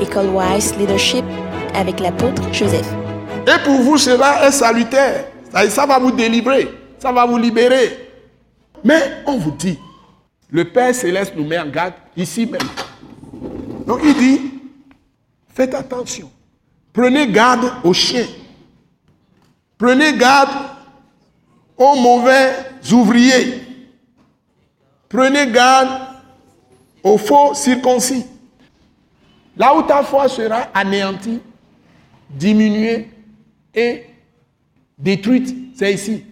École Wise Leadership avec l'apôtre Joseph. Et pour vous, cela est salutaire. Ça, ça va vous délivrer. Ça va vous libérer. Mais on vous dit, le Père céleste nous met en garde ici même. Donc il dit, faites attention. Prenez garde aux chiens. Prenez garde aux mauvais ouvriers. Prenez garde aux faux circoncis. Là où ta foi sera anéantie, diminuée et détruite, c'est ici.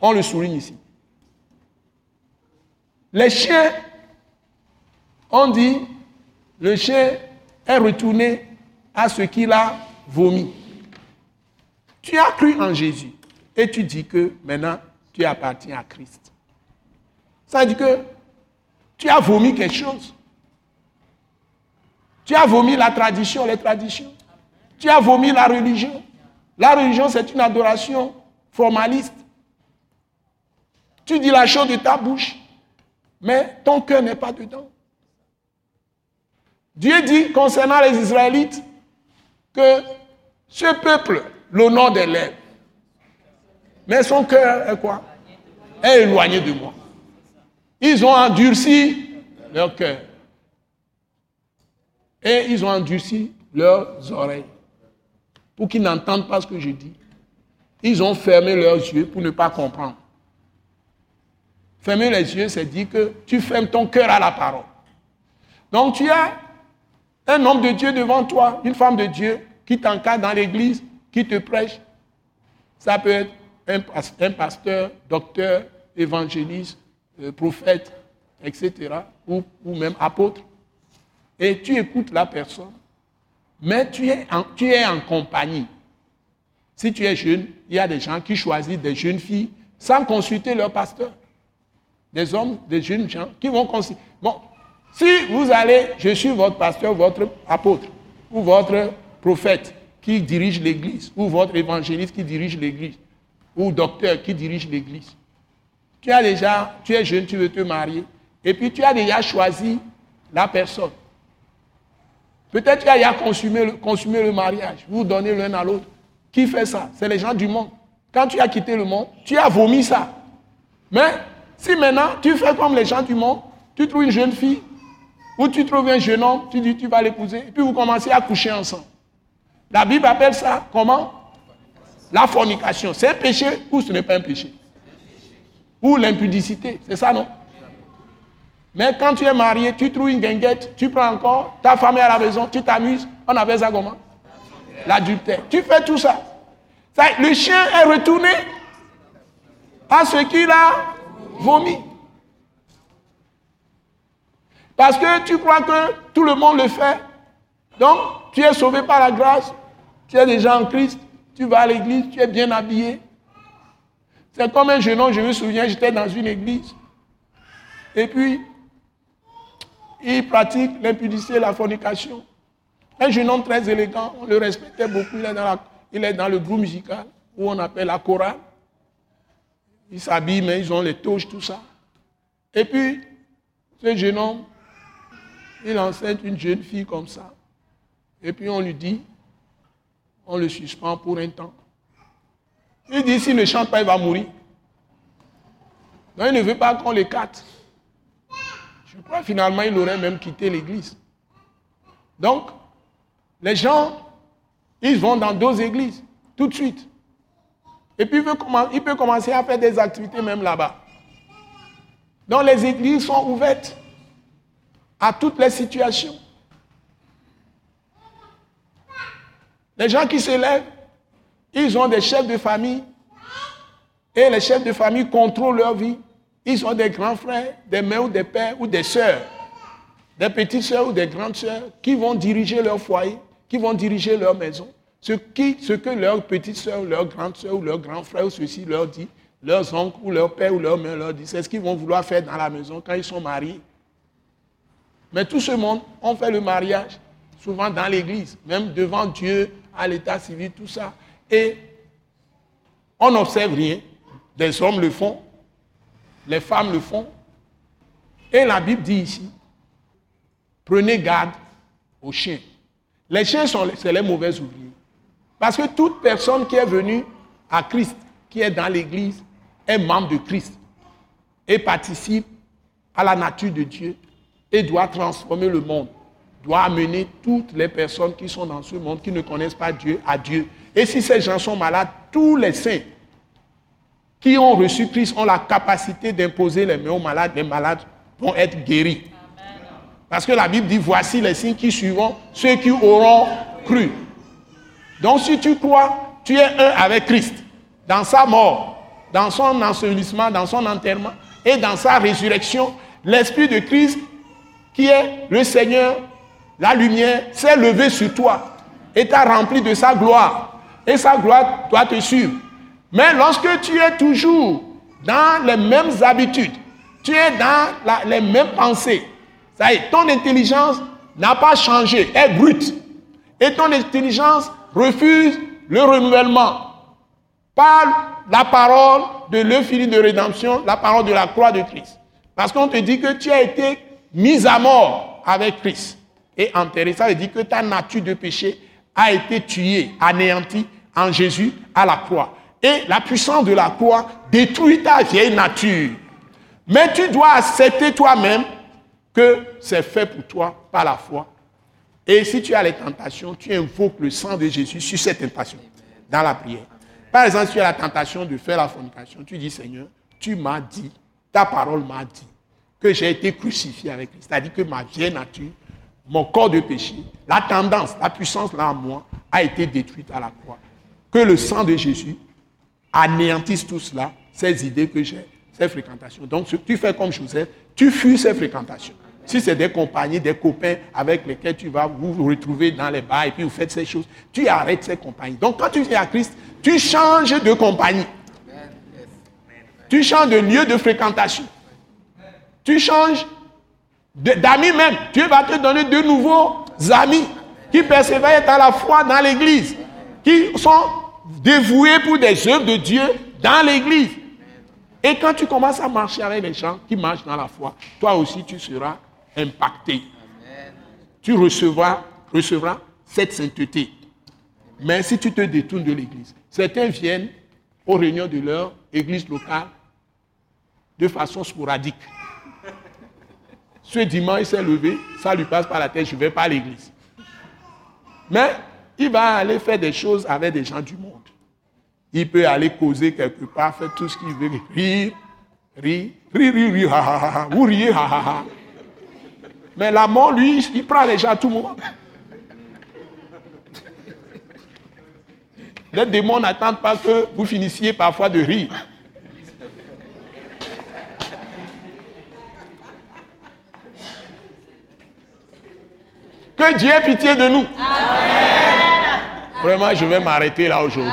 On le souligne ici. Les chiens, on dit, le chien est retourné à ce qu'il a vomi. Tu as cru en Jésus et tu dis que maintenant tu appartiens à Christ. Ça veut dire que tu as vomi quelque chose. Tu as vomi la tradition, les traditions. Tu as vomi la religion. La religion, c'est une adoration formaliste. Tu dis la chose de ta bouche, mais ton cœur n'est pas dedans. Dieu dit concernant les Israélites que ce peuple l'honneur des lèvres, mais son cœur est quoi? Est éloigné de moi. Ils ont endurci leur cœur. Et ils ont endurci leurs oreilles pour qu'ils n'entendent pas ce que je dis. Ils ont fermé leurs yeux pour ne pas comprendre. Fermer les yeux, c'est dire que tu fermes ton cœur à la parole. Donc tu as un homme de Dieu devant toi, une femme de Dieu qui t'encadre dans l'église, qui te prêche. Ça peut être un, pasteur, docteur, évangéliste, euh, prophète, etc. Ou, ou, même apôtre. Et tu écoutes la personne, mais tu es, en compagnie. Si tu es jeune, il y a des gens qui choisissent des jeunes filles sans consulter leur pasteur des hommes, des jeunes gens qui vont considérer. Bon, si vous allez, je suis votre pasteur, votre apôtre, ou votre prophète qui dirige l'église, ou votre évangéliste qui dirige l'église, ou docteur qui dirige l'église. Tu as déjà, tu es jeune, tu veux te marier, et puis tu as déjà choisi la personne. Peut-être tu as déjà consumé le, le mariage, vous donnez l'un à l'autre. Qui fait ça? C'est les gens du monde. Quand tu as quitté le monde, tu as vomi ça. Mais si maintenant tu fais comme les gens du monde, tu trouves une jeune fille ou tu trouves un jeune homme, tu dis tu vas l'épouser, et puis vous commencez à coucher ensemble. La Bible appelle ça comment? La fornication. C'est un péché ou ce n'est pas un péché? Ou l'impudicité, c'est ça non? Mais quand tu es marié, tu trouves une guinguette, tu prends encore, ta femme est à la maison, tu t'amuses, on appelle ça comment? L'adultère. Tu fais tout ça. ça. Le chien est retourné à ce qu'il a vomi. Parce que tu crois que tout le monde le fait. Donc, tu es sauvé par la grâce. Tu es déjà en Christ. Tu vas à l'église. Tu es bien habillé. C'est comme un jeune homme, je me souviens, j'étais dans une église. Et puis, il pratique l'impudicité et la fornication. Un jeune homme très élégant, on le respectait beaucoup. Il est dans, il est dans le groupe musical où on appelle la chorale. Ils s'habillent, mais ils ont les touches, tout ça. Et puis, ce jeune homme, il enseigne une jeune fille comme ça. Et puis on lui dit, on le suspend pour un temps. Il dit, s'il ne chante pas, il va mourir. Donc il ne veut pas qu'on l'écarte. Je crois finalement il aurait même quitté l'église. Donc, les gens, ils vont dans d'autres églises, tout de suite. Et puis il peut, commencer à faire des activités même là-bas. Donc les églises sont ouvertes à toutes les situations. Les gens qui se lèvent, ils ont des chefs de famille et les chefs de famille contrôlent leur vie. Ils ont des grands frères, des mères ou des pères ou des sœurs, des petites sœurs ou des grandes sœurs qui vont diriger leur foyer, qui vont diriger leur maison. Ce, qui, ce que leur petite soeur, leur grande soeur ou leur grand frère ou ceci leur dit, leurs oncles ou leur père ou leur mère leur dit, c'est ce qu'ils vont vouloir faire dans la maison quand ils sont mariés. Mais tout ce monde, on fait le mariage, souvent dans l'église, même devant Dieu, à l'état civil, tout ça. Et on n'observe rien. Des hommes le font, les femmes le font. Et la Bible dit ici, prenez garde aux chiens. Les chiens, sont, c'est les mauvais ouvriers. Parce que toute personne qui est venue à Christ, qui est dans l'église, est membre de Christ et participe à la nature de Dieu et doit transformer le monde, doit amener toutes les personnes qui sont dans ce monde, qui ne connaissent pas Dieu, à Dieu. Et si ces gens sont malades, tous les saints qui ont reçu Christ ont la capacité d'imposer les mains aux malades, les malades vont être guéris. Parce que la Bible dit, voici les signes qui suivront ceux qui auront cru. Donc si tu crois, tu es un avec Christ, dans sa mort, dans son ensevelissement, dans son enterrement et dans sa résurrection, l'Esprit de Christ, qui est le Seigneur, la lumière, s'est levé sur toi et t'a rempli de sa gloire. Et sa gloire doit te suivre. Mais lorsque tu es toujours dans les mêmes habitudes, tu es dans les mêmes pensées, ça y est, ton intelligence n'a pas changé, est brute. Et ton intelligence refuse le renouvellement par la parole de l'euphilie de rédemption, la parole de la croix de Christ. Parce qu'on te dit que tu as été mis à mort avec Christ et enterré. Ça veut dire que ta nature de péché a été tuée, anéantie en Jésus à la croix. Et la puissance de la croix détruit ta vieille nature. Mais tu dois accepter toi-même que c'est fait pour toi par la foi. Et si tu as les tentations, tu invoques le sang de Jésus sur cette tentation, dans la prière. Par exemple, si tu as la tentation de faire la fornication, tu dis Seigneur, tu m'as dit, ta parole m'a dit que j'ai été crucifié avec Christ. C'est-à-dire que ma vieille nature, mon corps de péché, la tendance, la puissance là en moi a été détruite à la croix. Que le sang de Jésus anéantisse tout cela, ces idées que j'ai, ces fréquentations. Donc, tu fais comme Joseph, tu fuis ces fréquentations. Si c'est des compagnies, des copains avec lesquels tu vas vous retrouver dans les bars et puis vous faites ces choses, tu arrêtes ces compagnies. Donc, quand tu viens à Christ, tu changes de compagnie. Tu changes de lieu de fréquentation. Tu changes d'amis même. Dieu va te donner de nouveaux amis qui persévèrent à la foi dans l'église, qui sont dévoués pour des œuvres de Dieu dans l'église. Et quand tu commences à marcher avec les gens qui marchent dans la foi, toi aussi tu seras impacté. Tu recevras cette sainteté. Mais si tu te détournes de l'église, certains viennent aux réunions de leur église locale de façon sporadique. Ce dimanche, il s'est levé, ça lui passe par la tête, je ne vais pas à l'église. Mais il va aller faire des choses avec des gens du monde. Il peut aller causer quelque part, faire tout ce qu'il veut, rire, rire, rire, rire, rire, ha, ha, ha, ou rire, ha, ha, ha. Mais la mort, lui, il prend les gens à tout moment. Les démons n'attendent pas que vous finissiez parfois de rire. Que Dieu ait pitié de nous. Vraiment, je vais m'arrêter là aujourd'hui.